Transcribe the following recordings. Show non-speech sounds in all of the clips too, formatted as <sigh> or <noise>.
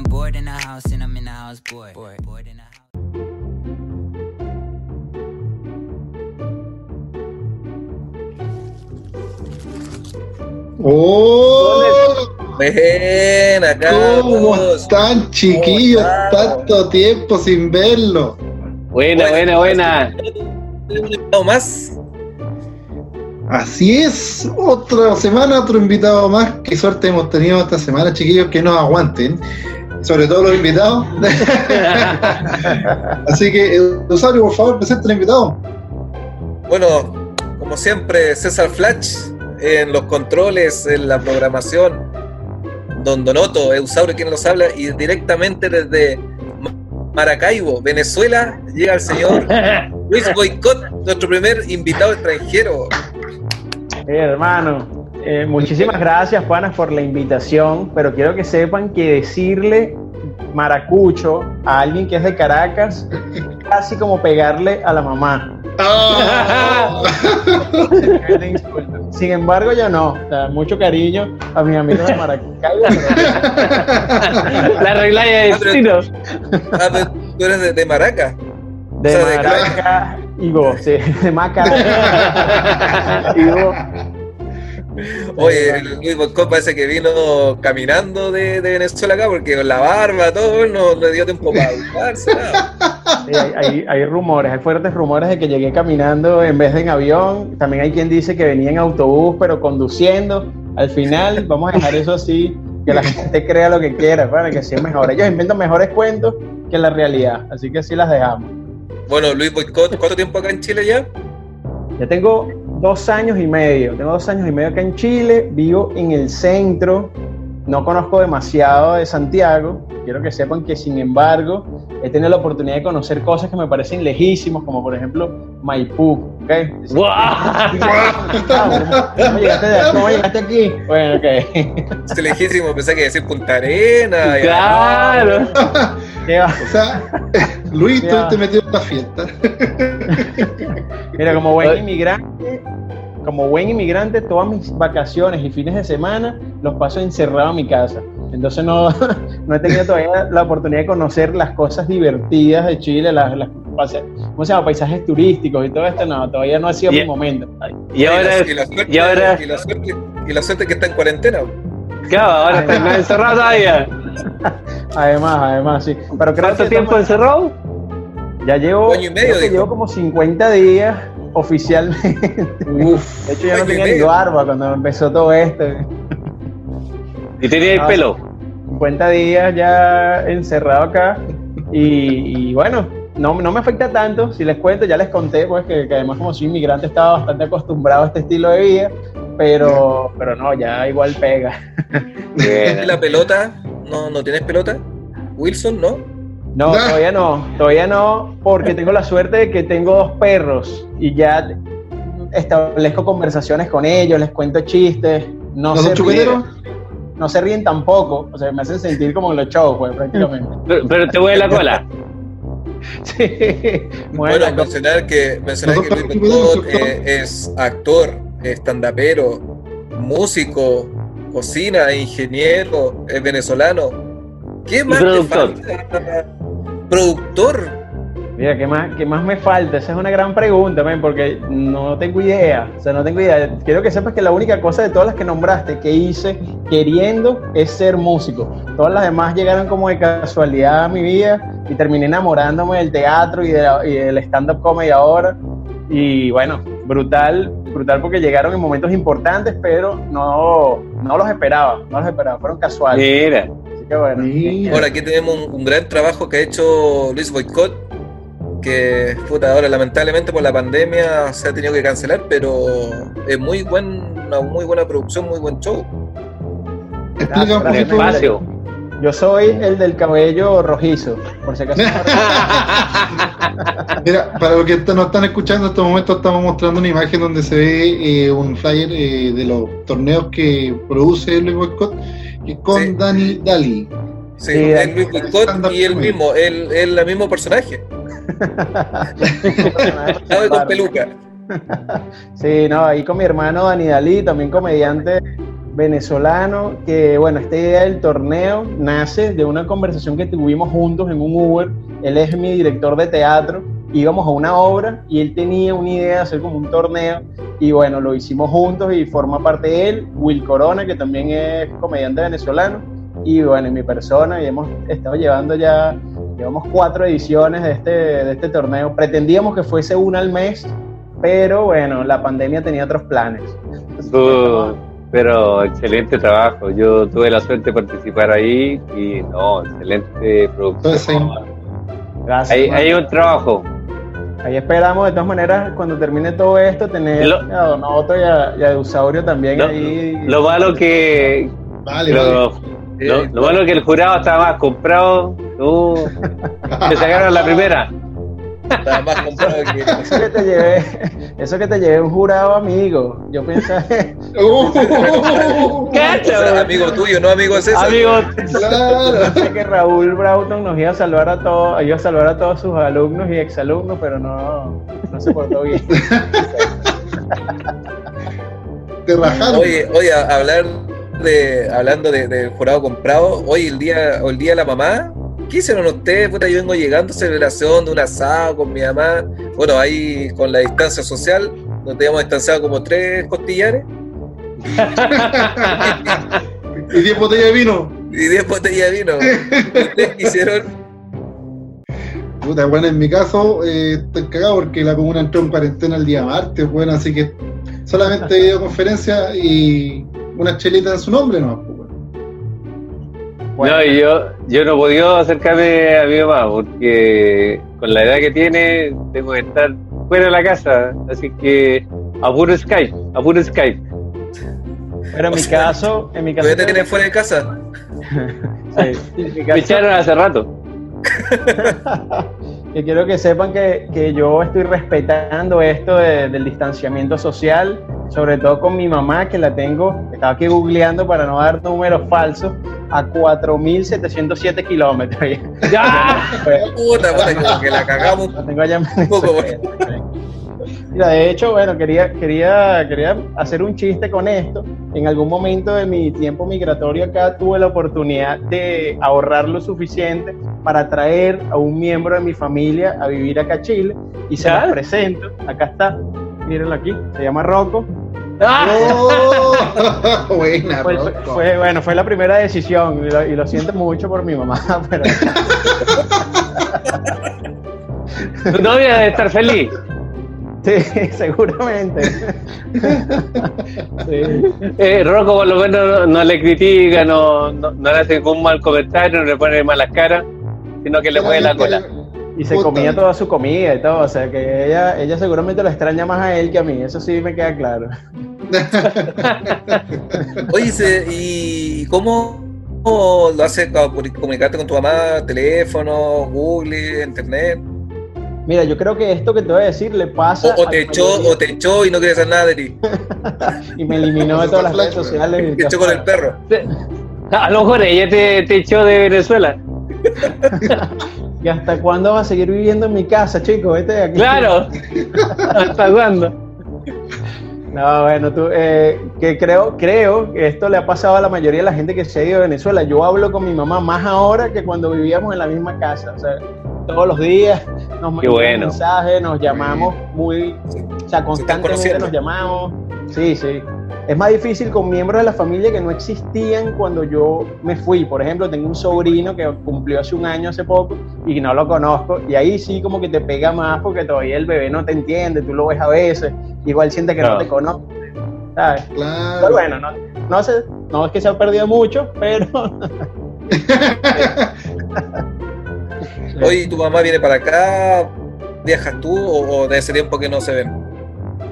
I'm bored in the house and I'm in the house bored. Bored in the house. ¡Oh! Buena, ¿Cómo Carlos. están, chiquillos? ¿Cómo están? Tanto tiempo sin verlo. Buena, buena, buena. Un invitado más. Así es, otra semana, otro invitado más. Qué suerte hemos tenido esta semana, chiquillos, que nos aguanten. <laughs> Sobre todo los invitados. <laughs> Así que, Rosario, por favor, presenta al invitado. Bueno, como siempre, César Flash en los controles, en la programación. Don Donoto, Eusaurio quien nos habla y directamente desde Maracaibo, Venezuela, llega el señor <laughs> Luis Boicot, nuestro primer invitado extranjero. Eh, hermano, eh, muchísimas gracias, Juanas, por la invitación, pero quiero que sepan que decirle maracucho a alguien que es de Caracas es casi como pegarle a la mamá. Es insulto. Sin embargo, yo no. O sea, mucho cariño a mis amigos de Maracaibo. <laughs> La regla Ah. Ah, pero tú eres de, de Maraca. De O sea, de Maracas y vos, sí, de <laughs> y vos. <laughs> Oye, el Luis Boicot parece que vino caminando de, de Venezuela acá porque con la barba, todo, no le dio tiempo para ducharse. Sí, hay, hay- hay rumores, hay fuertes rumores de que llegué caminando en vez de en avión. También hay quien dice que venía en autobús, pero conduciendo. Al final, vamos a dejar eso así, que la gente crea lo que quiera, para que es mejor. Ellos inventan mejores cuentos que la realidad, así que así las dejamos. Bueno, Luis Boicot, ¿cuánto tiempo acá en Chile ya? Ya tengo dos años y medio, tengo dos años y medio acá en Chile, vivo en el centro, no conozco demasiado de Santiago, quiero que sepan que sin embargo he tenido la oportunidad de conocer cosas que me parecen lejísimos, como por ejemplo Maipú, ¿ok? ¡Guau! ¿Cómo llegaste, de- cómo llegaste aquí? Bueno, ok. Es lejísimo, pensé que decir Punta Arena. Claro. Sea, <laughs> Luis, tú te metió en la fiesta. <laughs> Mira, como buen inmigrante, como buen inmigrante, todas mis vacaciones y fines de semana los paso encerrado en mi casa. Entonces no, <laughs> no he tenido todavía la oportunidad de conocer las cosas divertidas de Chile, las, las ¿cómo se llama? paisajes turísticos y todo esto. No, todavía no ha sido Y- mi momento. Y ahora, y la suerte, y ahora, y la suerte, y la suerte que está en cuarentena. claro, ahora está encerrado todavía. <laughs> Además, además, sí. Pero creo ¿Cuánto que tiempo estamos- encerrado? Ya llevo, Un año y medio, creo que dijo. llevo como 50 días oficialmente. Uf, <laughs> De hecho, ya no tenía ni barba cuando empezó todo esto. Y tenía el Ah, pelo. 50 días ya encerrado acá y, y bueno, no, no me afecta tanto, si les cuento, ya les conté pues que, que además como soy inmigrante estaba bastante acostumbrado a este estilo de vida, pero, pero no, ya igual pega. <laughs> ¿Y la pelota? ¿No, ¿No tienes pelota? Wilson, ¿no? No, todavía no, todavía no, porque tengo la suerte de que tengo dos perros y ya establezco conversaciones con ellos, les cuento chistes, no ¿Los se ríen, no se ríen tampoco, o sea, me hacen sentir como en los shows, pues prácticamente. <laughs> Pero, pero te huele la cola. <laughs> Sí, Bueno, bueno, mencionar que, mencionar que Luis eh, es actor, estandapero, músico, cocina, ingeniero, es venezolano. ¿Qué más te productor. falta? Productor. Mira, ¿qué más, ¿qué más me falta? Esa es una gran pregunta, men, porque no tengo idea. O sea, no tengo idea. Quiero que sepas que la única cosa de todas las que nombraste que hice queriendo es ser músico. Todas las demás llegaron como de casualidad a mi vida y terminé enamorándome del teatro y, de la- y del stand-up comedy ahora. Y bueno, brutal, brutal porque llegaron en momentos importantes, pero no, no los esperaba, no los esperaba, fueron casuales. Mira. Así que bueno. Mira. Ahora aquí tenemos un, un gran trabajo que ha hecho Luis Boicot, que puta, ahora lamentablemente por la pandemia se ha tenido que cancelar, pero es muy buen, una muy buena producción, muy buen show. Explica un Gracias, poquito. Despacio. Yo soy el del cabello rojizo, por si acaso. <laughs> Mira, para los que nos están escuchando en estos momentos estamos mostrando una imagen donde se ve eh, un flyer eh, de los torneos que produce Luis Boycott es con Sí. Dani Dali. Sí, Sí, es Luis Boicot stand-up y el mismo, el, el mismo personaje, <laughs> con peluca. Sí, no, ahí con mi hermano Dani Dalí, también comediante venezolano que, bueno, esta idea del torneo nace de una conversación que tuvimos juntos en un Uber. Él es mi director de teatro. Íbamos a una obra y él tenía una idea de hacer como un torneo y bueno, lo hicimos juntos y forma parte de él, Will Corona, que también es comediante venezolano, y bueno, y mi persona, y hemos estado llevando ya, llevamos cuatro ediciones de este, de este torneo. Pretendíamos que fuese una al mes, pero bueno, la pandemia tenía otros planes. Uh, pero excelente trabajo. Yo tuve la suerte de participar ahí y no, excelente producción. Gracias. Hay, hay un trabajo. Ahí esperamos, de todas maneras, cuando termine todo esto, tener Lo- a Don Otto y a, y a Eusaurio también Lo, ahí. lo malo que Vale, lo, lo- lo malo que el jurado estaba más comprado. Uh, <laughs> te sacaron la primera. Estaba más comprado que. Eso que te llevé, eso que te llevé un jurado amigo. Yo pensé, Uh, ¡Cacha! amigo tuyo, no amigo César. Amigo, claro. pensé que Raúl Broughton nos iba a salvar a todos, iba a salvar a todos sus alumnos y exalumnos, pero no, no se portó bien. Te rajaron. Oye, oye, a- hablar de, hablando de, de jurado comprado, hoy el día, hoy el día de la mamá, ¿qué hicieron ustedes? Puta, yo vengo llegando a celebración de un asado con mi mamá, bueno, ahí con la distancia social, nos teníamos distanciado como tres costillares <laughs> Y 10 botellas de vino. y diez botellas de vino. ¿Ustedes qué hicieron? Puta, bueno, en mi caso eh, estoy cagado porque la comuna entró en cuarentena el día martes, bueno, así que solamente videoconferencia y una chelita en su nombre, ¿no? Bueno. No, y yo, yo no he podido acercarme a mi mamá porque con la edad que tiene tengo que estar fuera de la casa, así que a puro Skype, a puro Skype. pero en o mi sea, caso, en mi caso, ¿Todavía te tienen fuera de casa? <laughs> sí, en mi Me caso- echaron hace rato. <laughs> que quiero que sepan que, que yo estoy respetando esto de- del distanciamiento social, sobre todo con mi mamá, que la tengo, estaba aquí googleando para no dar números falsos, a 4.707 kilómetros. ¡Ya! <laughs> Puta, puta, como que la cagamos La tengo allá un poco. Mira, de hecho, bueno, quería, quería, quería hacer un chiste con esto. En algún momento de mi tiempo migratorio acá tuve la oportunidad de ahorrar lo suficiente para traer a un miembro de mi familia a vivir acá a Chile y se ¿Ya? los presento. Acá está, mírenlo aquí, se llama Rocco. ¡Ah! ¡Oh! <laughs> Buena, Fue, bueno, fue la primera decisión y lo, y lo siento mucho por mi mamá, <laughs> pero Tu novia debe estar feliz. sí, <laughs> seguramente. Sí. Eh, Rocco por lo menos no, no le critica, no, no, no le hace ningún mal comentario, no le pone malas caras, sino que le mueve la cola. Y se comía toda su comida y todo, o sea que ella, ella seguramente lo extraña más a él que a mí, eso sí me queda claro. <laughs> Oye, se- ¿y cómo lo haces para comunicarte con tu mamá? ¿Teléfono, Google, internet? Mira, yo creo que esto que te voy a decir le pasa O, te echó, o te echó y no quiere hacer nada de ti. <laughs> y me eliminó de todas las redes sociales. y Te echó con el perro. A lo mejor ella te, te echó de Venezuela. <laughs> ¿Y hasta cuándo vas a seguir viviendo en mi casa, chicos? Vete de aquí. Claro. <laughs> ¿Hasta cuándo? No, bueno, tú, eh, que creo, creo que esto le ha pasado a la mayoría de la gente que se ha ido de Venezuela. Yo hablo con mi mamá más ahora que cuando vivíamos en la misma casa. O sea, todos los días nos mandamos bueno. mensajes, nos llamamos muy, o sea, constantemente conociendo. nos llamamos. Sí, sí. Es más difícil con miembros de la familia que no existían cuando yo me fui. Por ejemplo, tengo un sobrino que cumplió hace un año, hace poco, y no lo conozco. Y ahí sí como que te pega más porque todavía el bebé no te entiende, tú lo ves a veces, igual siente que no, te conoce. ¿sabes? Claro. Pero bueno, no, no, sé, no es que se ha perdido mucho, pero... <laughs> <laughs> Oye, ¿tu mamá viene para acá? ¿Viajas tú o, o de ese tiempo que no se ven?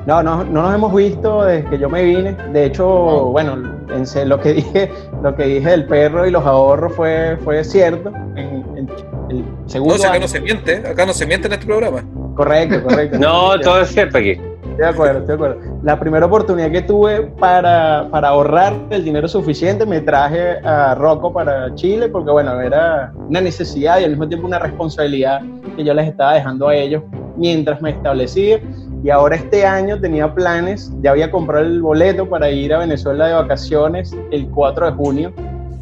No, no, no nos hemos visto desde que yo me vine. De hecho, bueno, en lo que dije, lo que dije del perro y los ahorros fue, fue cierto. En, en el segundo No, si acá año. no se miente, acá no se miente en este programa. Correcto, correcto. <laughs> No, todo es cierto aquí. De acuerdo, estoy de acuerdo. La primera oportunidad que tuve para, para ahorrar el dinero suficiente, me traje a Rocco para Chile, porque bueno, era una necesidad y al mismo tiempo una responsabilidad que yo les estaba dejando a ellos mientras me establecía. Y ahora este año tenía planes, ya había comprado el boleto para ir a Venezuela de vacaciones el 4 de junio.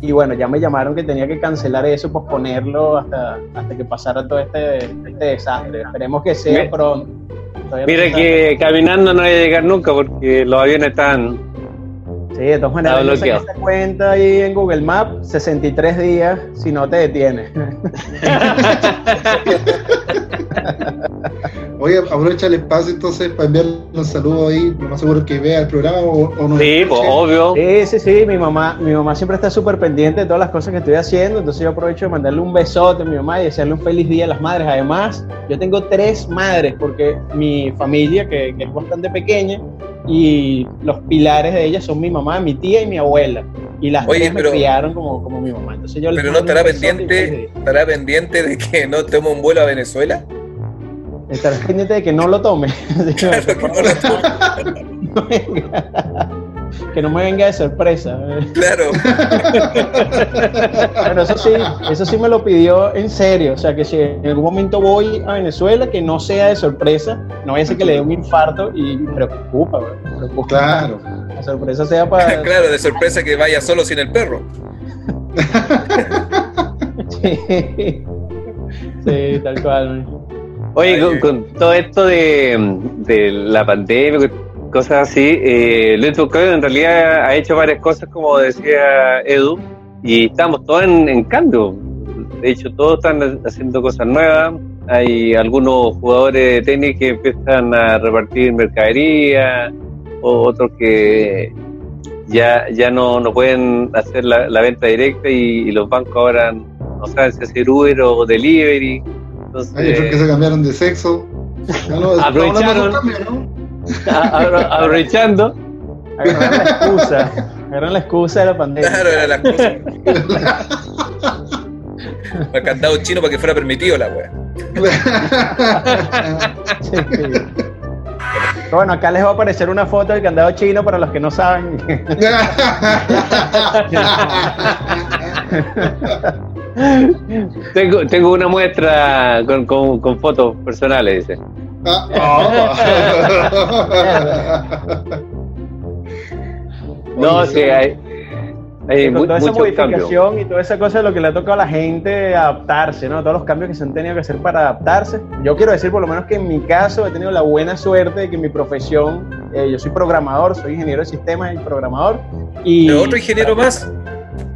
Y bueno, ya me llamaron que tenía que cancelar eso, posponerlo hasta, hasta que pasara todo este, este desastre. Esperemos que sea pronto. Todavía Mira no que caminando no hay a llegar nunca porque los aviones están. Sí, de todas maneras, saqué bloqueado. esta cuenta ahí en Google Maps, 63 días si no te detienes. <laughs> Oye, aprovecha el espacio entonces para enviarle un saludo ahí, lo más seguro que vea el programa o, o nos Sí, pues obvio. Sí, sí, sí, mi mamá, mi mamá siempre está súper pendiente de todas las cosas que estoy haciendo, entonces yo aprovecho de mandarle un besote a mi mamá y desearle un feliz día a las madres. Además, yo tengo tres madres porque mi familia, que, que es bastante pequeña, y los pilares de ella son mi mamá, mi tía y mi abuela. Y las Oye, tres me criaron como, como mi mamá. Entonces yo Pero no estará pendiente, estará pendiente de que no tome un vuelo a Venezuela. Estarás pendiente de que no lo tome. <laughs> Claro que no lo tome. <laughs> no. Que no me venga de sorpresa. Claro. <laughs> Pero eso sí, eso sí me lo pidió en serio. O sea, que si en algún momento voy a Venezuela, que no sea de sorpresa, no vaya a ser que le dé un infarto y me preocupa, güey, me preocupa. Claro. La sorpresa sea para. <laughs> Claro, de sorpresa que vaya solo sin el perro. <laughs> Sí. Sí, tal cual. güey. Oye, con, con todo esto de, de la pandemia, cosas así, eh, Luis Bucayo en realidad ha hecho varias cosas, como decía Edu, y estamos todos en, en cambio. De hecho, todos están haciendo cosas nuevas. Hay algunos jugadores de tenis que empiezan a repartir mercadería, o otros que ya, ya no, no pueden hacer la, la venta directa y, y los bancos ahora no saben si hacer Uber o delivery. Entonces, Hay otros que se cambiaron de sexo. No, <laughs> Aprovecharon. cambio, ¿no? <laughs> Apro- aprovechando. Agarran la excusa. Agarran la excusa de la pandemia. Claro, era la cosa. El <laughs> candado chino para que fuera permitido la wea. Sí. Bueno, acá les va a aparecer una foto del candado chino para los que no saben. Tengo, tengo una muestra con, con, con fotos personales, dice. Ah, <laughs> No, sí, hay, hay toda esa modificación y toda esa cosa de lo que le ha tocado a la gente adaptarse, ¿no? Todos los cambios que se han tenido que hacer para adaptarse. Yo quiero decir, por lo menos, que en mi caso he tenido la buena suerte de que mi profesión, eh, yo soy programador, soy ingeniero de sistemas y programador. Y, Pero otro ingeniero más.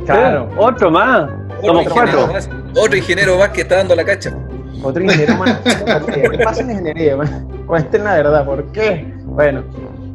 Claro, Otro más. Otro Somos cuatro. más. Otro ingeniero más que está dando la cacha. Otro ingeniero más. ¿Qué pasa en ingeniería? Cuenten la verdad, ¿por qué? Bueno,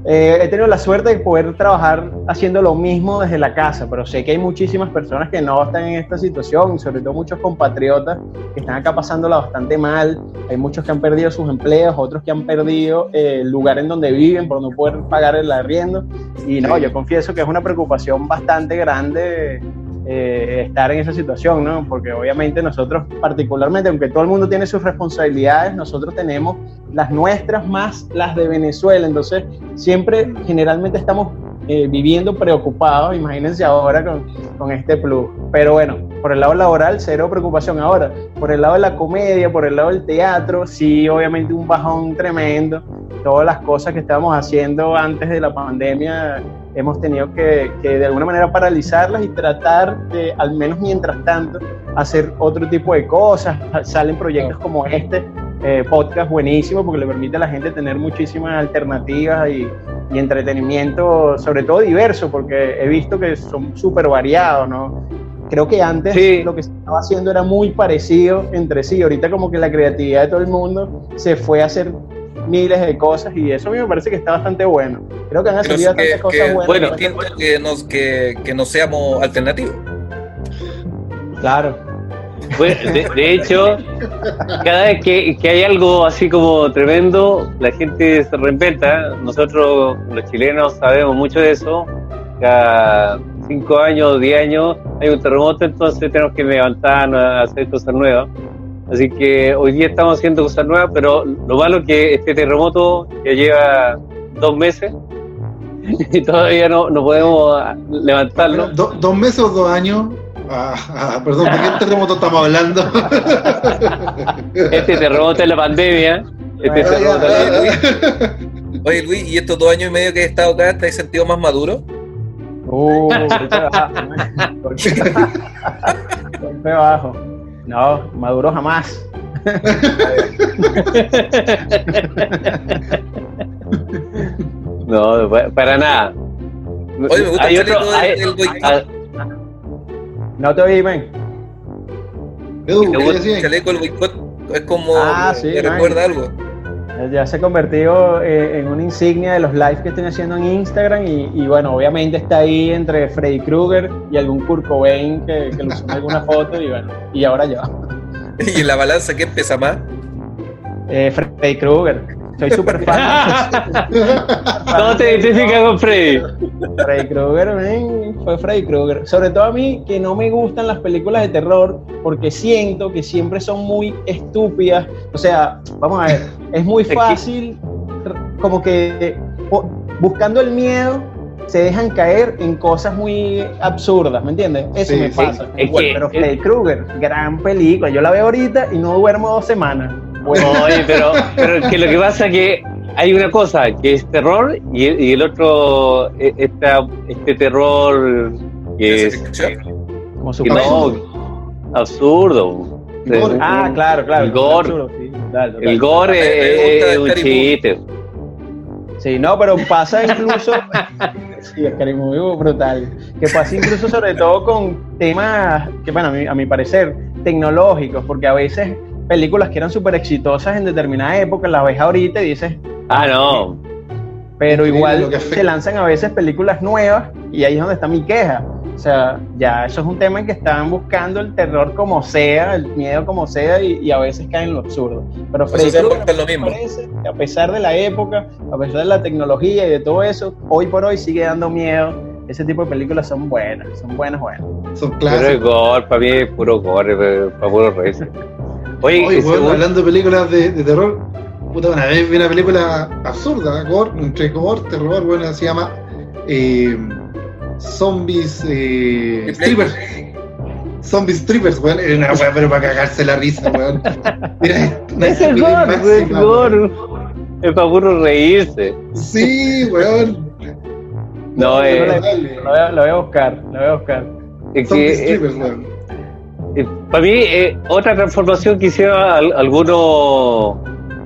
eh, he tenido la suerte de poder trabajar haciendo lo mismo desde la casa, pero sé que hay muchísimas personas que no están en esta situación, sobre todo muchos compatriotas que están acá pasándola bastante mal. Hay muchos que han perdido sus empleos, otros que han perdido eh, el lugar en donde viven por no poder pagar el arriendo. Y no, yo confieso que es una preocupación bastante grande eh, estar en esa situación, ¿no? Porque obviamente nosotros, particularmente, aunque todo el mundo tiene sus responsabilidades, nosotros tenemos las nuestras más las de Venezuela. Entonces, siempre, generalmente estamos eh, viviendo preocupados, imagínense ahora con, con este plus. Pero bueno, por el lado laboral, cero preocupación. Ahora, por el lado de la comedia, por el lado del teatro, sí, obviamente un bajón tremendo. Todas las cosas que estábamos haciendo antes de la pandemia hemos tenido que, que de alguna manera paralizarlas y tratar de, al menos mientras tanto, hacer otro tipo de cosas. Salen proyectos como este, eh, podcast buenísimo, porque le permite a la gente tener muchísimas alternativas y, y entretenimiento, sobre todo diverso, porque he visto que son súper variados, ¿no? Creo que antes Sí. lo que se estaba haciendo era muy parecido entre sí. Ahorita como que la creatividad de todo el mundo se fue a hacer miles de cosas y eso a mí me parece que está bastante bueno. Creo que han salido que, tantas cosas que- buenas. bueno, que, nos, que, que no seamos alternativos. Claro. Bueno, de, de hecho, cada vez que, que hay algo así como tremendo, la gente se reinventa. Nosotros, los chilenos, sabemos mucho de eso. Cada cinco años, diez años hay un terremoto, entonces tenemos que levantarnos a hacer cosas nuevas. Así que hoy día estamos haciendo cosas nuevas, pero lo malo es que este terremoto ya lleva dos meses <laughs> y todavía no, no podemos levantarlo. Do- ¿Dos meses o dos años? Ah, ah, perdón, ¿de qué <laughs> terremoto estamos hablando? Este terremoto es la pandemia, Este Ah, de- ya. Oye, Luis, ¿y estos dos años y medio que he estado acá, te has sentido más maduro? Uh, golpe bajo. No, Maduro jamás. No, pa- para nada. Oye, me gusta Hay el otro- hay- del boicot. No te oí, men. Edu, Me ¿qué gusta El decían? chaleco del boicot es como. Ah, sí, man. recuerda algo. Ya se ha convertido eh, en una insignia de los lives que estoy haciendo en Instagram y, y bueno, obviamente está ahí entre Freddy Krueger y algún Kurt Cobain que, que en alguna foto y bueno, y ahora yo. <laughs> Y en la balanza, ¿quién pesa más? Eh, Freddy Krueger. Soy súper fan. <laughs> ¿Cómo te identificas con Freddy? Freddy Krueger, fue Freddy Krueger. Sobre todo a mí que no me gustan las películas de terror porque siento que siempre son muy estúpidas. O sea, vamos a ver, es muy fácil como que buscando el miedo se dejan caer en cosas muy absurdas, ¿me entiendes? Eso Sí, me sí. pasa. Que- Pero Freddy Krueger, gran película. Yo la veo ahorita y no duermo dos semanas. Bueno, <laughs> Oye, pero, pero es que lo que pasa es que hay una cosa que es terror y el, y el otro, eh, esta, este terror que ¿Ciencia es como que no, absurdo. Gore. Ah, claro, claro. El gore. absurdo, sí. El gore Me- me es, un chiste. Sí, no, pero pasa incluso. <laughs> sí, Scary Movie brutal. Que pasa incluso, sobre todo, con temas que, bueno, a mi, a mi parecer, tecnológicos, porque a veces películas que eran súper exitosas en determinada época las ves ahorita y dices, Ah, no. pero igual se lanzan a veces películas nuevas y ahí es donde está mi queja. O sea, ya eso es un tema en que están buscando el terror como sea, el miedo como sea y, y a veces caen en lo absurdo. Pero Eso Freddy se Krueger, aporta lo mismo. parece que a pesar de la época, a pesar de la tecnología y de todo eso, hoy por hoy sigue dando miedo. Ese tipo de películas son buenas, son buenas, buenas. Son Pero es clásicos. gore, para mí es puro gore, para puro reírse. Oye, Oye, weón, según- hablando de películas de, de terror, puta, una vez vi una película absurda, gore, entre gore, terror, bueno, se llama eh, Zombies eh, Strippers. Zombies Strippers, weón, era una weá, pero para cagarse la risa, weón. Mira, una es el gore, es gore. Es para puro reírse. Sí, weón. No, eh, no dale. Lo voy, a, lo voy a buscar, lo voy a buscar. Es Zombies que, eh, Strippers, weón. Eh, para mí, eh, otra transformación que hicieron al- algunos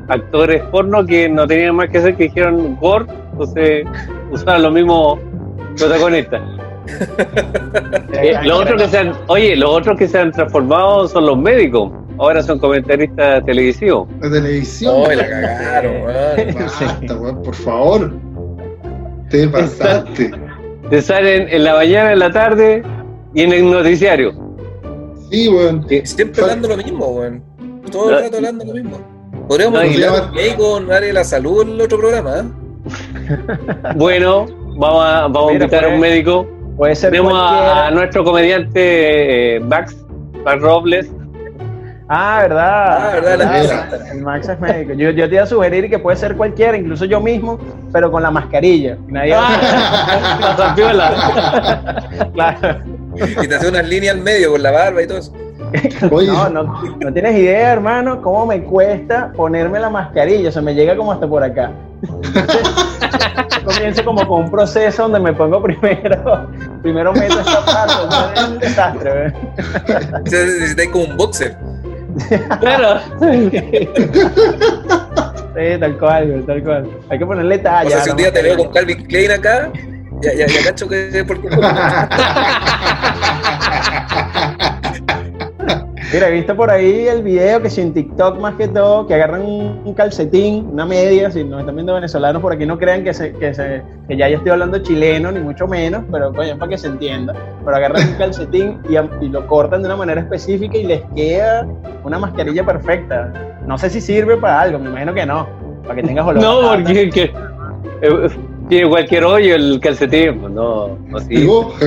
actores porno que no tenían más que hacer que dijeron gore, entonces usaban los mismos protagonistas. <laughs> Eh, los otros que se han, oye, los otros que se han transformado son los médicos. Ahora son comentaristas televisivos. La televisión. Oh, la cagaron, weón. <laughs> Basta, weón, por favor. Te pasaste. Te salen en la mañana, en la tarde y en el noticiario. Sí, weón. Siempre hablando lo mismo, weón. Todo el rato hablando lo mismo. Podríamos médico con área de la salud en el otro programa, ¿eh? <laughs> Bueno, vamos a, vamos a invitar a un médico. Puede ser Tenemos a, nuestro comediante eh, Max, Max Robles. Ah, ¿verdad? Ah, ¿verdad? La mierda. El Max es médico. Yo, yo te iba a sugerir que puede ser cualquiera, incluso yo mismo, pero con la mascarilla. Y Nadie La <laughs> zapiola. claro. Y te hace unas líneas al medio con la barba y todo eso. No, no, no tienes idea, hermano, cómo me cuesta ponerme la mascarilla. O sea, me llega como hasta por acá. Yo comienzo como con un proceso donde me pongo primero, primero meto esta parte. es un desastre, ¿ves? Necesitáis como un boxer. Claro. <laughs> Sí, tal cual, tal cual. Hay que ponerle O talla. sea, si un día te veo con. Calvin Klein acá, ya, ya, ya cacho que por qué. <laughs> Mira, he visto por ahí el video que si en TikTok más que todo, que agarran un, un calcetín, una media, si nos están viendo venezolanos por aquí, no crean que, se, que, se, que ya yo estoy hablando chileno, ni mucho menos, pero coño, para que se entienda. Pero agarran un calcetín y, y lo cortan de una manera específica y les queda una mascarilla perfecta. No sé si sirve para algo, me imagino que no, para que tengas olor. No, porque que, eh, tiene cualquier hoyo el calcetín. pues, No, no sirve. digo, <laughs>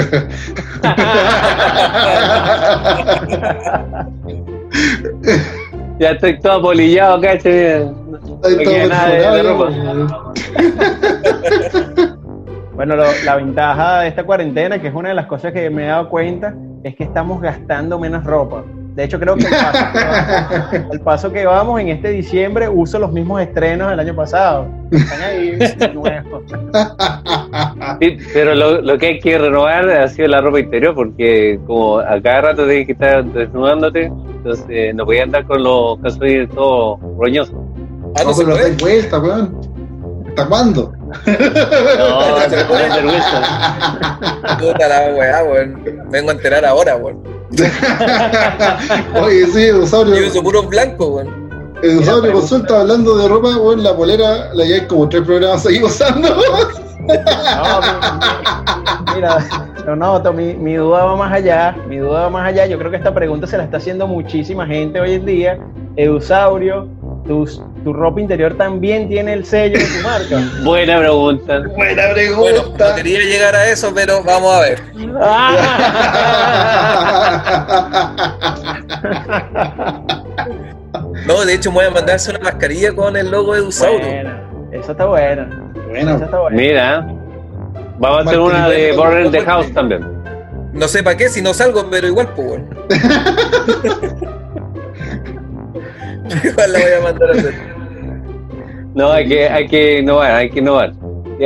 Ya estoy todo apolillado, caché. está queda nada de- ropa. <laughs> Bueno, lo- la ventaja de esta cuarentena, que es una de las cosas que me he dado cuenta, es que estamos gastando menos ropa. De hecho, creo que el paso que, vamos, el paso que vamos en este diciembre uso los mismos estrenos del año pasado. Están ahí nuevos. Sí, pero lo, lo que hay que renovar ha sido la ropa interior, porque como a cada rato tienes que estar desnudándote, entonces no podías andar con los calzones todos roñosos. Ah, no No, se no vuelta, weón. ¿Hasta cuándo? No, pones vergüenza. Puta la weá, weón. Vengo a enterar ahora, weón. <laughs> Oye, sí, Edusaurio. Yo uso puros blancos, weón. Edusaurio Mira, consulta hablando de ropa, weón, la polera la lleváis como tres programas ahí usando. <laughs> No, mi- mira, no, no, to- mi, mi duda va más allá, mi duda va más allá. Yo creo que esta pregunta se la está haciendo muchísima gente hoy en día. Eusaurio, tu, tu ropa interior también tiene el sello de tu <laughs> marca. Buena pregunta. Buena Bueno, no pregunta. quería llegar a eso, pero vamos a ver. <laughs> No, de hecho voy a mandarse una mascarilla con el logo de Dusauro. Buena, esa está buena. Esa Bueno, está buena. Mira, vamos a hacer una de Border the House también. No sé para qué si no salgo, pero igual, pues. <laughs> igual la voy a mandar a hacer. No, hay que, hay que innovar, hay que innovar.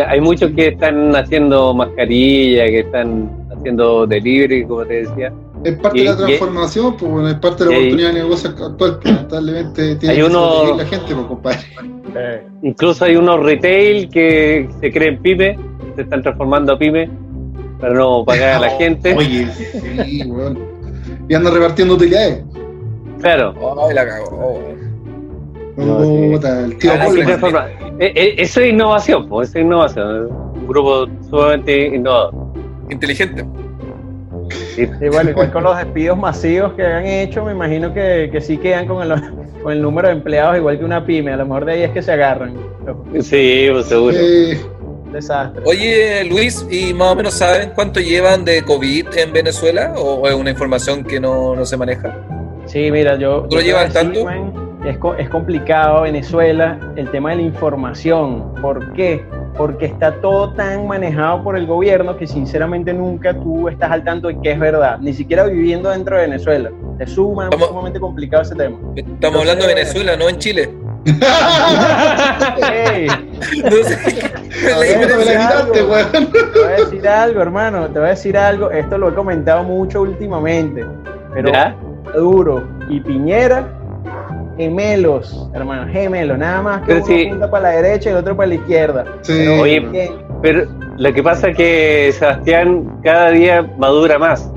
Hay muchos que están haciendo mascarilla, que están haciendo delivery, como te decía. es parte y- de la y- transformación, pues bueno, es parte de la y- oportunidad de negocio actual. que Lamentablemente tiene Hay que uno- la gente, pues compadre. Eh, Incluso hay unos retail que se creen pyme, se están transformando a pyme para no pagar a la <laughs> gente. Oye, sí, weón. Y andan repartiendo utilidades. Claro. Ay, la. No, sí. El tío Coleman. transformar. Eh, eh, Eso es innovación, pues, eso es innovación. Un grupo sumamente innovador. Inteligente. Sí. bueno, igual con los despidos masivos que han hecho, me imagino que, que sí quedan con el, con el número de empleados igual que una pyme. A lo mejor de ahí es que se agarran. Sí, pues, seguro. Un desastre. Oye, Luis, ¿y más o menos saben cuánto llevan de COVID en Venezuela? ¿O es una información que no, no se maneja? Sí, mira, yo. ¿Tú lo llevas te voy tanto? es, es complicado Venezuela el tema de la información. ¿Por qué? Porque está todo tan manejado por el gobierno que sinceramente nunca tú estás al tanto de qué es verdad. Ni siquiera viviendo dentro de Venezuela. Es suma- sumamente complicado ese tema. Estamos hablando de Venezuela, no en Chile. <laughs> Ey, No sé. <laughs> a La ver, me la diferencia- quitaste, weón. te voy a decir algo, hermano. Te voy a decir algo. Esto lo he comentado mucho últimamente. Pero ¿Ya? Maduro y Piñera, gemelos, hermano, gemelos, nada más que Pero uno sí. apunta para la derecha y el otro para la izquierda. Sí. Pero, Oye, ¿qué? Pero lo que pasa es que Sebastián cada día madura más.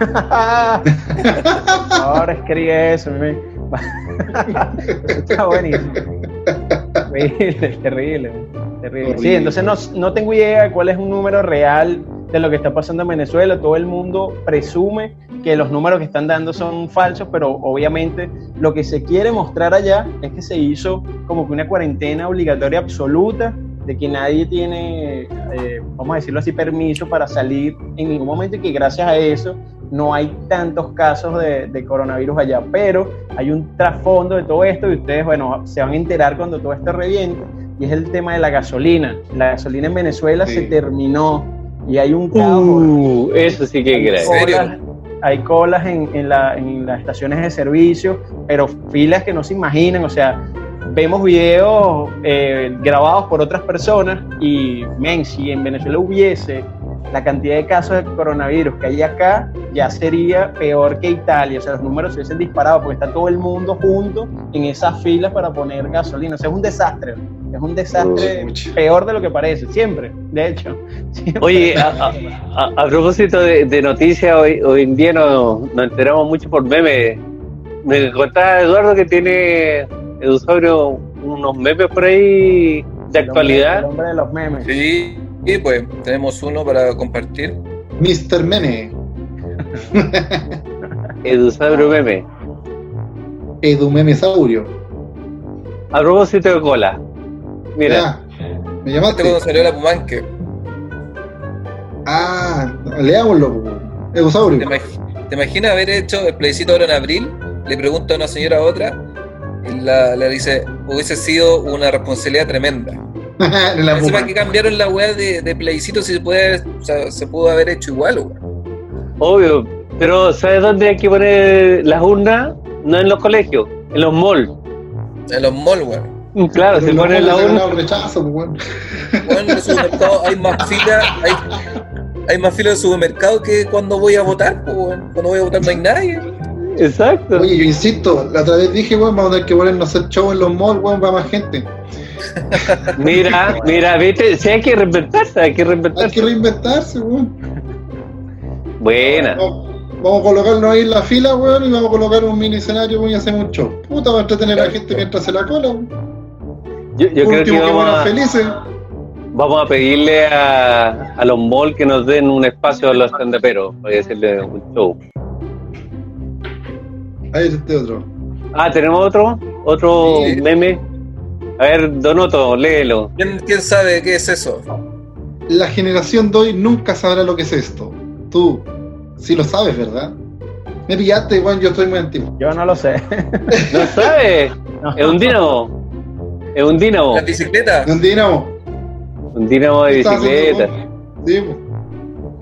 <laughs> ahora escribe eso, mi- <laughs> está buenísimo. Terrible, terrible, terrible. Sí, entonces no, no tengo idea de cuál es un número real de lo que está pasando en Venezuela. Todo el mundo presume que los números que están dando son falsos, pero obviamente lo que se quiere mostrar allá es que se hizo como que una cuarentena obligatoria absoluta, de que nadie tiene, eh, vamos a decirlo así, permiso para salir en ningún momento y que gracias a eso no hay tantos casos de, de coronavirus allá. Pero hay un trasfondo de todo esto y ustedes, bueno, se van a enterar cuando todo esto reviente y es el tema de la gasolina. La gasolina en Venezuela Sí. se terminó y hay un caos Uh, eso sí que hay crees. Hay colas en, en la- en las estaciones de servicio, pero filas que no se imaginan. O sea, vemos videos eh, grabados por otras personas y, men, si en Venezuela hubiese la cantidad de casos de coronavirus que hay acá, ya sería peor que Italia. O sea, los números se hubiesen disparado porque está todo el mundo junto en esas filas para poner gasolina. O sea, es un desastre. Es un desastre Uy. peor de lo que parece, siempre, de hecho. <laughs> siempre. Oye, a, a- a- a propósito de, de noticias, hoy, hoy en día nos, nos enteramos mucho por memes. Me contaba Eduardo que tiene Edusaurio unos memes por ahí de El hombre- El actualidad. hombre de los memes. Sí, y pues tenemos uno para compartir. Mr. Meme, Edusaurio meme. Edu Memesaurio. A propósito de cola. Mira, Ya, me llamaste. cuando salió la Pumanque. Ah, leámoslo, po. ¿Te, Edusaurio. imag- te imaginas haber hecho el plebiscito ahora en abril? Le pregunta a una señora a otra y la, le dice, hubiese sido una responsabilidad tremenda. En <laughs> la qué cambiaron la weá de, de plebiscito si se, puede, o sea, se pudo haber hecho igual, weón. Obvio, Pero ¿sabes dónde hay que poner las urnas? No en los colegios, en los malls. En los malls, weón. Claro, Pero se pone moles la se han urna. el rechazo, pues, weón. Bueno, en los supermercados hay más fila, hay, hay más fila de supermercado que cuando voy a votar, pues, weón. Cuando voy a votar no hay nadie. Exacto. Oye, yo insisto, la otra vez dije, weón, vamos a tener que ponernos a hacer show en los malls, weón, va más gente. Mira, mira, viste, si hay que reinventarse, hay que Hay reinventarse. que reinventarse, weón. Buena. Vamos, vamos a colocarnos ahí en la fila, weón, y vamos a colocar un mini escenario, weón, y hacemos un show. Puta, va a entretener a la gente mientras se la cola, weón. Yo, creo que último, que vamos a, felices. vamos a pedirle a, a los malls que nos den un espacio a los standuperos para hacerle un show. Ahí es este otro. Ah, ¿tenemos otro? ¿Otro Sí. meme? A ver, Donoto, léelo. ¿Quién, quién sabe qué es eso? La generación de hoy nunca sabrá lo que es esto. Tú, sí lo sabes, ¿verdad? Me pillaste, weón, yo estoy muy antiguo. Yo no lo sé. <laughs> ¿No sabes? No. Es un dínamo. Es un dínamo. ¿Las bicicletas? ¿De un dinamo? Un dínamo de ¿Qué estás haciendo, bicicleta. Sí, pues.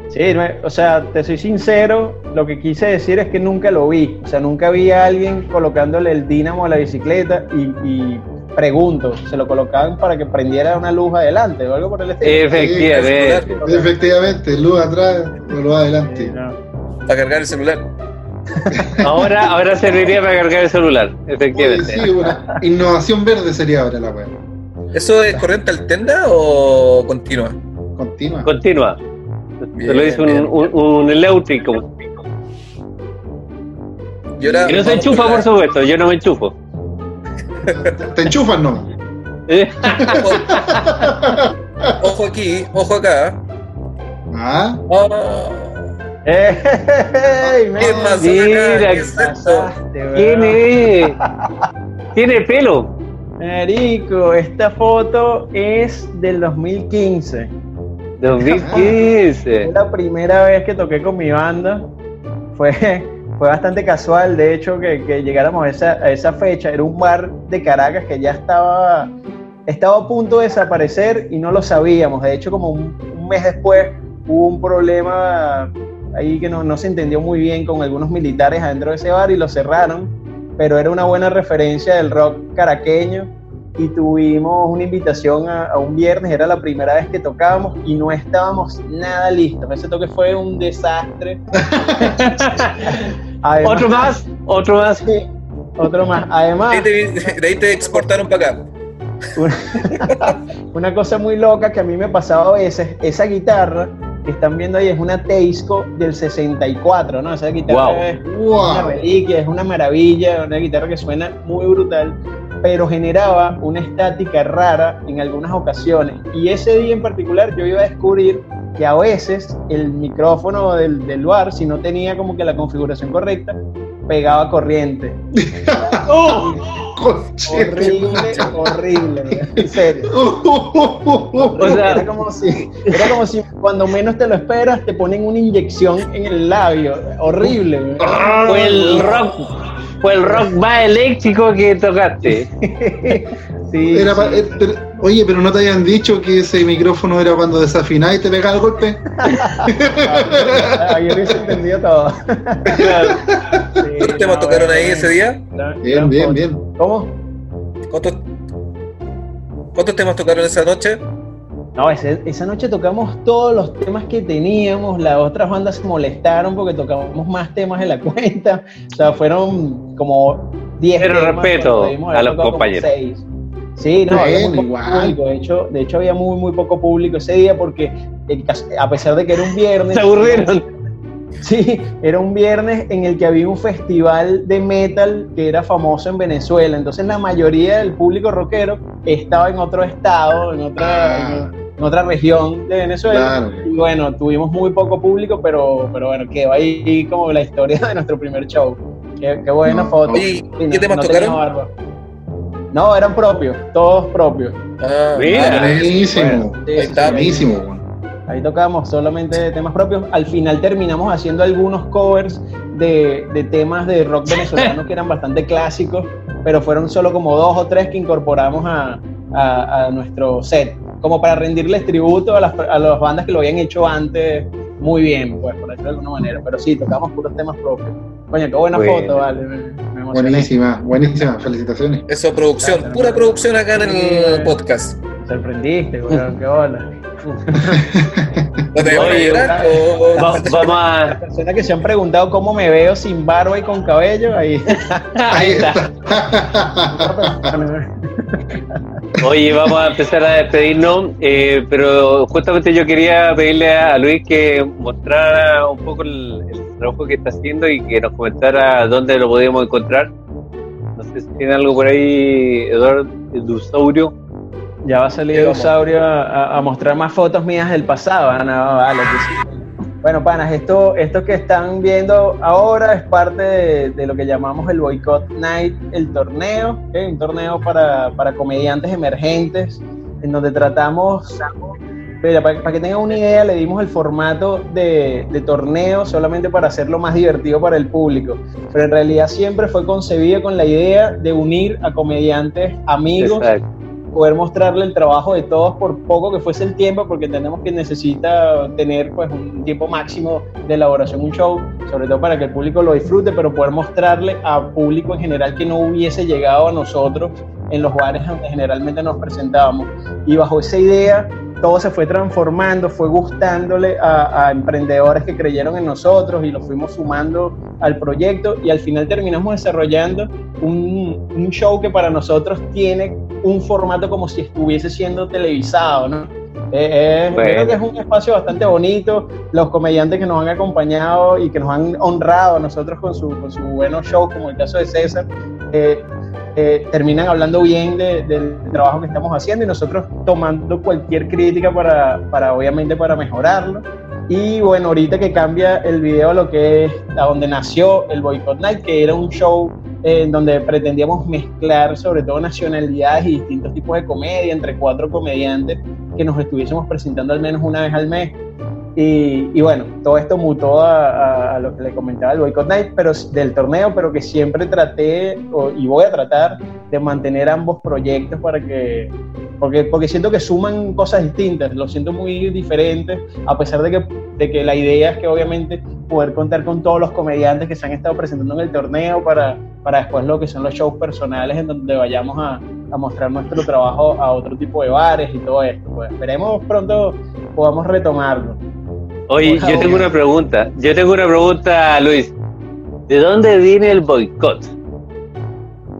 Sí, no, o sea, te soy sincero, lo que quise decir es que nunca lo vi. O sea, nunca vi a alguien colocándole el dínamo a la bicicleta y, y pregunto, ¿se lo colocaban para que prendiera una luz adelante o algo por el estilo? Efectivamente. Efectivamente, luz atrás, luz adelante. No. Para cargar el celular. <laughs> Ahora, ahora serviría para cargar el celular. Oye, Efectivamente. sí, una innovación verde sería ahora la weá. ¿Eso es corriente alterna o continua? Continua. Continúa. Bien, Se lo hizo bien. un, un, un eléctrico. Y ahora Y no se enchufa, por supuesto. Yo no me enchufo. Te enchufan, no. <laughs> Ojo aquí, ojo acá. Ah, Ah, ¡Ey, men! ¿Qué pasó Mira? ¿Qué? Pasaste, weón. ¿Quién es? Tiene pelo. Marico, esta foto es del 2015. 2015. Fue la primera vez que toqué con mi banda. Fue, fue bastante casual, de hecho, que, que llegáramos a esa, a esa fecha. Era un bar de Caracas que ya estaba, estaba a punto de desaparecer y no lo sabíamos. De hecho, como un, un mes después hubo un problema ahí que no, no se entendió muy bien con algunos militares adentro de ese bar y lo cerraron. Pero era una buena referencia del rock caraqueño y tuvimos una invitación a, a un viernes, era la primera vez que tocábamos y no estábamos nada listos. Ese toque fue un desastre. <laughs> Además- Otro más, otro más. Sí, otro más. Además, De ahí te, de ahí te exportaron para acá. una, <laughs> una cosa muy loca que a mí me pasaba a veces, esa guitarra que están viendo ahí es una Teisco del 64, ¿no? Esa guitarra Wow. es una wow. reliquia, es una maravilla, una guitarra que suena muy brutal, pero generaba una estática rara en algunas ocasiones. Y ese día en particular yo iba a descubrir que a veces el micrófono del, del bar, si no tenía como que la configuración correcta, pegaba corriente. <laughs> Conche, Horrible, horrible, en serio. <laughs> O sea- era como si, era como si cuando menos te lo esperas te ponen una inyección en el labio. Horrible. Fue el rock, fue el rock más eléctrico que tocaste. <laughs> Sí, Era pa- sí. eh, pero- oye, pero no te habían dicho que ese micrófono era cuando desafinás y te pegaba el golpe. Ah, yo hubiese entendido todo. ¿Cuántos temas no, tocaron ahí ese día? Bien, bien, bien. ¿Cómo? ¿Cuántos, ¿Cuántos temas tocaron esa noche? No, ese- esa noche tocamos todos los temas que teníamos. Las otras bandas se molestaron porque tocamos más temas en la <laughs> cuenta. O sea, fueron como 10 Pero temas. respeto a los compañeros. seis. Sí, no, había Bueno, muy poco público. De hecho, de hecho, había muy, muy poco público ese día porque el cas- a pesar de que era un viernes. Se aburrieron. <laughs> Sí, era un viernes en el que había un festival de metal que era famoso en Venezuela. Entonces la mayoría del público rockero estaba en otro estado, en otra, Ah. En, otra región de Venezuela. Claro. Y bueno, tuvimos muy poco público, pero, pero bueno, quedó ahí como la historia de nuestro primer show. Qué, qué buena No, foto. Sí, ¿qué temas tenía tocaron? barba. No, eran propios, todos propios. Ah, Mira. Buenísimo. Ahí sí, está. sí. Buenísimo. Ahí tocábamos solamente temas propios. Al final terminamos haciendo algunos covers de, de temas de rock <laughs> venezolano que eran bastante clásicos, pero fueron solo como dos o tres que incorporamos a, a- a nuestro set, como para rendirles tributo a las, a las bandas que lo habían hecho antes muy bien, pues, por decirlo de alguna manera. Pero sí, tocamos puros temas propios. Coño, qué buena Bueno. foto, vale. Me, me emocioné. Buenísima, buenísima, felicitaciones. Eso, producción, pura no. producción acá en el podcast. Me sorprendiste, weón, qué hola. ¿No te a Oye, llorar? O- Va- vamos a. Las personas que se han preguntado cómo me veo sin barba y con cabello, ahí. Ahí está. Oye, vamos a empezar a despedirnos, eh, pero justamente yo quería pedirle a, a Luis que mostrara un poco el, el trabajo que está haciendo y que nos comentara dónde lo podíamos encontrar. No sé si tiene algo por ahí, Eduardo, el dinosaurio. Ya va a salir dinosaurio a, mostrar más fotos mías del pasado. Ah, no, vale. Bueno, panas, esto, esto que están viendo ahora es parte de, de lo que llamamos el Boycott Night, el torneo, ¿ok? un torneo para, para comediantes emergentes, en donde tratamos, mira, para, para que tengan una idea, le dimos el formato de, de torneo solamente para hacerlo más divertido para el público, pero en realidad siempre fue concebido con la idea de unir a comediantes amigos Exacto. Poder mostrarle el trabajo de todos por poco que fuese el tiempo, porque entendemos que necesita tener pues un tiempo máximo de elaboración un show, sobre todo para que el público lo disfrute, pero poder mostrarle a público en general que no hubiese llegado a nosotros en los bares donde generalmente nos presentábamos. Y bajo esa idea todo se fue transformando, fue gustándole a, a emprendedores que creyeron en nosotros y los fuimos sumando al proyecto y al final terminamos desarrollando un, un show que para nosotros tiene un formato como si estuviese siendo televisado, ¿no? Eh, eh, Bueno. Creo que es un espacio bastante bonito, los comediantes que nos han acompañado y que nos han honrado a nosotros con su, con su buenos show, como el caso de César, eh, eh, terminan hablando bien de- del trabajo que estamos haciendo y nosotros tomando cualquier crítica para, para obviamente para mejorarlo. Y bueno, ahorita que cambia el video a lo que es a donde nació el Boycott Night, que era un show eh, en donde pretendíamos mezclar sobre todo nacionalidades y distintos tipos de comedia entre cuatro comediantes que nos estuviésemos presentando al menos una vez al mes. Y, bueno, todo esto mutó a, lo que le comentaba el Boycott Night, pero del torneo, pero que siempre traté y voy a tratar de mantener ambos proyectos para que, porque, porque siento que suman cosas distintas, lo siento muy diferentes, a pesar de que, de que la idea es que obviamente poder contar con todos los comediantes que se han estado presentando en el torneo para, para después lo que son los shows personales en donde vayamos a, a mostrar nuestro trabajo a otro tipo de bares y todo esto. Pues esperemos pronto podamos retomarlo. Oye, yo tengo una pregunta. Yo tengo una pregunta, Luis. ¿De dónde viene el boicot?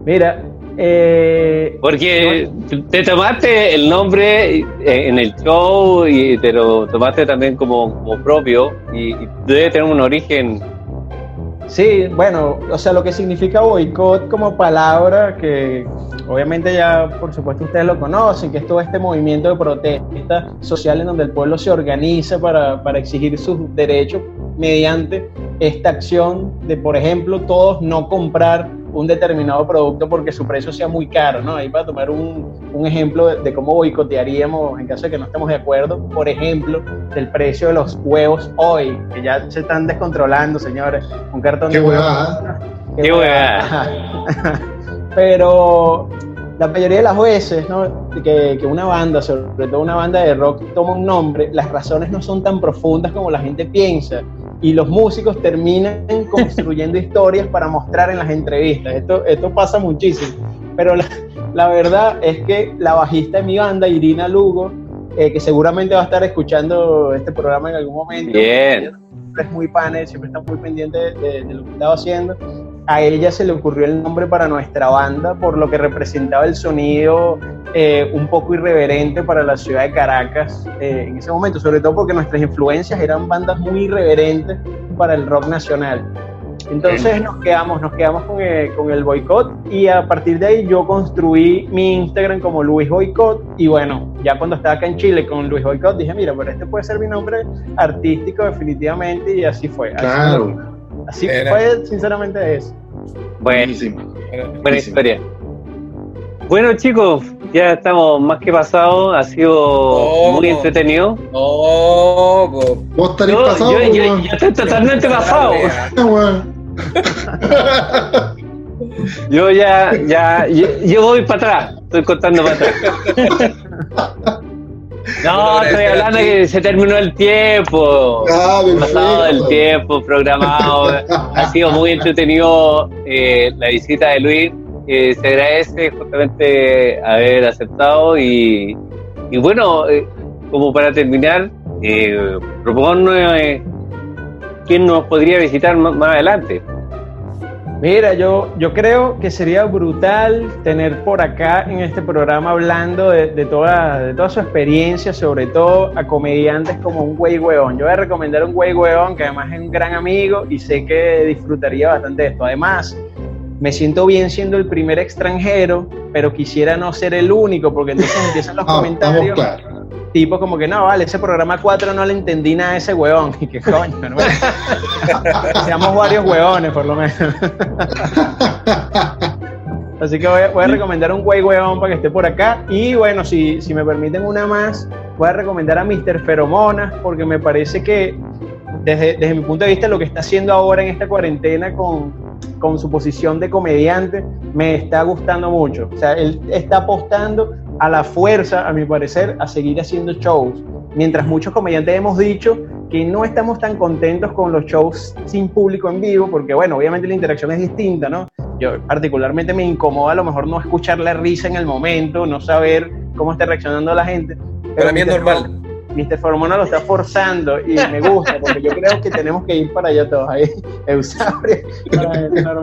Mira, eh, Porque te tomaste el nombre eh, en el show y te lo tomaste también como, como propio y, y debe tener un origen. Sí, bueno, o sea, lo que significa boicot como palabra, que obviamente ya por supuesto ustedes lo conocen, que es todo este movimiento de protesta social en donde el pueblo se organiza para, para exigir sus derechos mediante esta acción de, por ejemplo, todos no comprar un determinado producto porque su precio sea muy caro, ¿no? Ahí para tomar un, un ejemplo de, de cómo boicotearíamos en caso de que no estemos de acuerdo, por ejemplo, del precio de los huevos hoy, que ya se están descontrolando, señores. Un cartón Qué de huevos. huevada. <laughs> Qué huevada. <laughs> Pero la mayoría de las veces, ¿no? Que, que una banda, sobre todo una banda de rock, toma un nombre, las razones no son tan profundas como la gente piensa. Y los músicos terminan <laughs> construyendo historias para mostrar en las entrevistas. Esto, esto pasa muchísimo. Pero la, la verdad es que la bajista de mi banda, Irina Lugo, eh, que seguramente va a estar escuchando este programa en algún momento, Bien. siempre es muy panel, siempre está muy pendiente de, de- de lo que estaba haciendo. A ella se le ocurrió el nombre para nuestra banda por lo que representaba el sonido eh, un poco irreverente para la ciudad de Caracas eh, en ese momento, sobre todo porque nuestras influencias eran bandas muy irreverentes para el rock nacional. Entonces nos quedamos, nos quedamos con el, con el boicot y a partir de ahí yo construí mi Instagram como Luis Boicot y bueno, ya cuando estaba acá en Chile con Luis Boicot dije, mira, pero este puede ser mi nombre artístico definitivamente y así fue. Así, Claro. así Era. fue sinceramente eso. Buenísimo. buena historia. Bueno, chicos, ya estamos más que pasados. Ha sido Oh. muy entretenido. Po. Vos estaréis pasado, yo, yo- yo estoy totalmente pasado. <laughs> <laughs> Yo ya, ya, yo, yo voy para atrás. Estoy contando para atrás. <laughs> No, estoy hablando que se terminó el tiempo. Ah, Pasado el perfecto. tiempo programado. ha sido muy entretenido eh, la visita de Luis. Eh, se agradece justamente haber aceptado y, y bueno, eh, como para terminar, eh, propongo eh, quién nos podría visitar más, más adelante. Mira, yo, yo creo que sería brutal tener por acá en este programa hablando de, de toda, de toda su experiencia, sobre todo a comediantes como un güey weón. Yo voy a recomendar un güey weón que además es un gran amigo y sé que disfrutaría bastante de esto. Además, me siento bien siendo el primer extranjero, pero quisiera no ser el único, porque entonces <laughs> empiezan los No, estamos comentarios. Tipo como que no, vale, ese programa 4 no le entendí nada a ese huevón. <laughs> Y que coño, hermano. <laughs> Seamos varios huevones, por lo menos. <laughs> Así que voy a, voy a recomendar un güey huevón para que esté por acá. Y bueno, si, si me permiten una más, voy a recomendar a Mr. Feromonas, porque me parece que desde, desde mi punto de vista lo que está haciendo ahora en esta cuarentena con, con su posición de comediante me está gustando mucho. O sea, él está apostando a la fuerza, a mi parecer, a seguir haciendo shows. Mientras muchos comediantes hemos dicho que no estamos tan contentos con los shows sin público en vivo, porque bueno, obviamente la interacción es distinta, ¿no? Yo particularmente me incomoda a lo mejor no escuchar la risa en el momento, no saber cómo está reaccionando la gente. Para mí es normal. Mr. Formona lo está forzando y me gusta, porque yo creo que tenemos que ir para allá todos. Ahí, <laughs> Eusabio.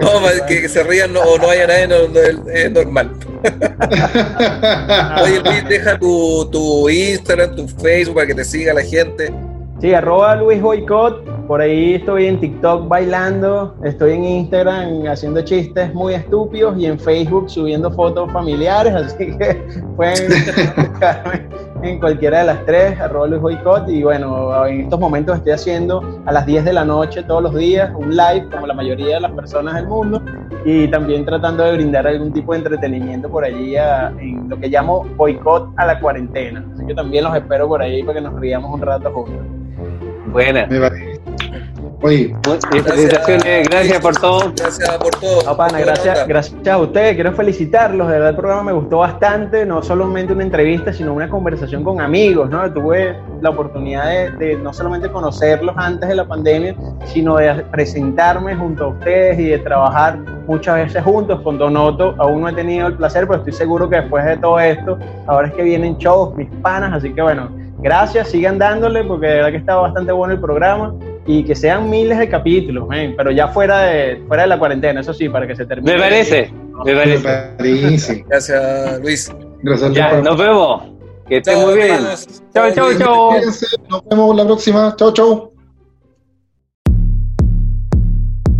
No, que, que se rían no- o no haya nadie, no, no, es- es normal. <laughs> Oye, Luis, deja tu, tu Instagram, tu Facebook para que te siga la gente. Sí, arroba Luis Boicot. Por ahí estoy en TikTok bailando, estoy en Instagram haciendo chistes muy estúpidos y en Facebook subiendo fotos familiares, <laughs> así que pueden buscarme en cualquiera de las tres, arroba Luis Boicot. Y bueno, en estos momentos estoy haciendo a las 10 de la noche todos los días un live, como la mayoría de las personas del mundo, y también tratando de brindar algún tipo de entretenimiento por allí a- en lo que llamo boicot a la cuarentena. Así que también los espero por ahí para que nos riamos un rato juntos. Buena. Oye, felicitaciones, gracias por todo. Gracias por todo. No, pana, gracias, gracias a ustedes. Quiero felicitarlos. De verdad, el programa me gustó bastante. No solamente una entrevista, sino una conversación con amigos. ¿no? Tuve la oportunidad de, de no solamente conocerlos antes de la pandemia, sino de presentarme junto a ustedes y de trabajar muchas veces juntos. Con Donoto aún no he tenido el placer, pero estoy seguro que después de todo esto, ahora es que vienen shows, mis panas. Así que bueno, gracias. Sigan dándole porque de verdad que está bastante bueno el programa. Y que sean miles de capítulos, pero ya fuera de, fuera de la cuarentena, eso sí, para que se termine. Me parece, me me parece. Gracias, Luis. Gracias Ya, por- nos vemos. Que estén Chao, muy bien. Chao, chao, chao. Nos vemos la próxima. Chau, chau.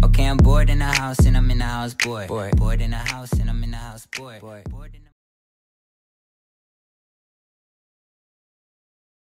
Okay, I'm bored in the house and I'm in the house, boy. Bored, bored in the house and I'm in the house, boy.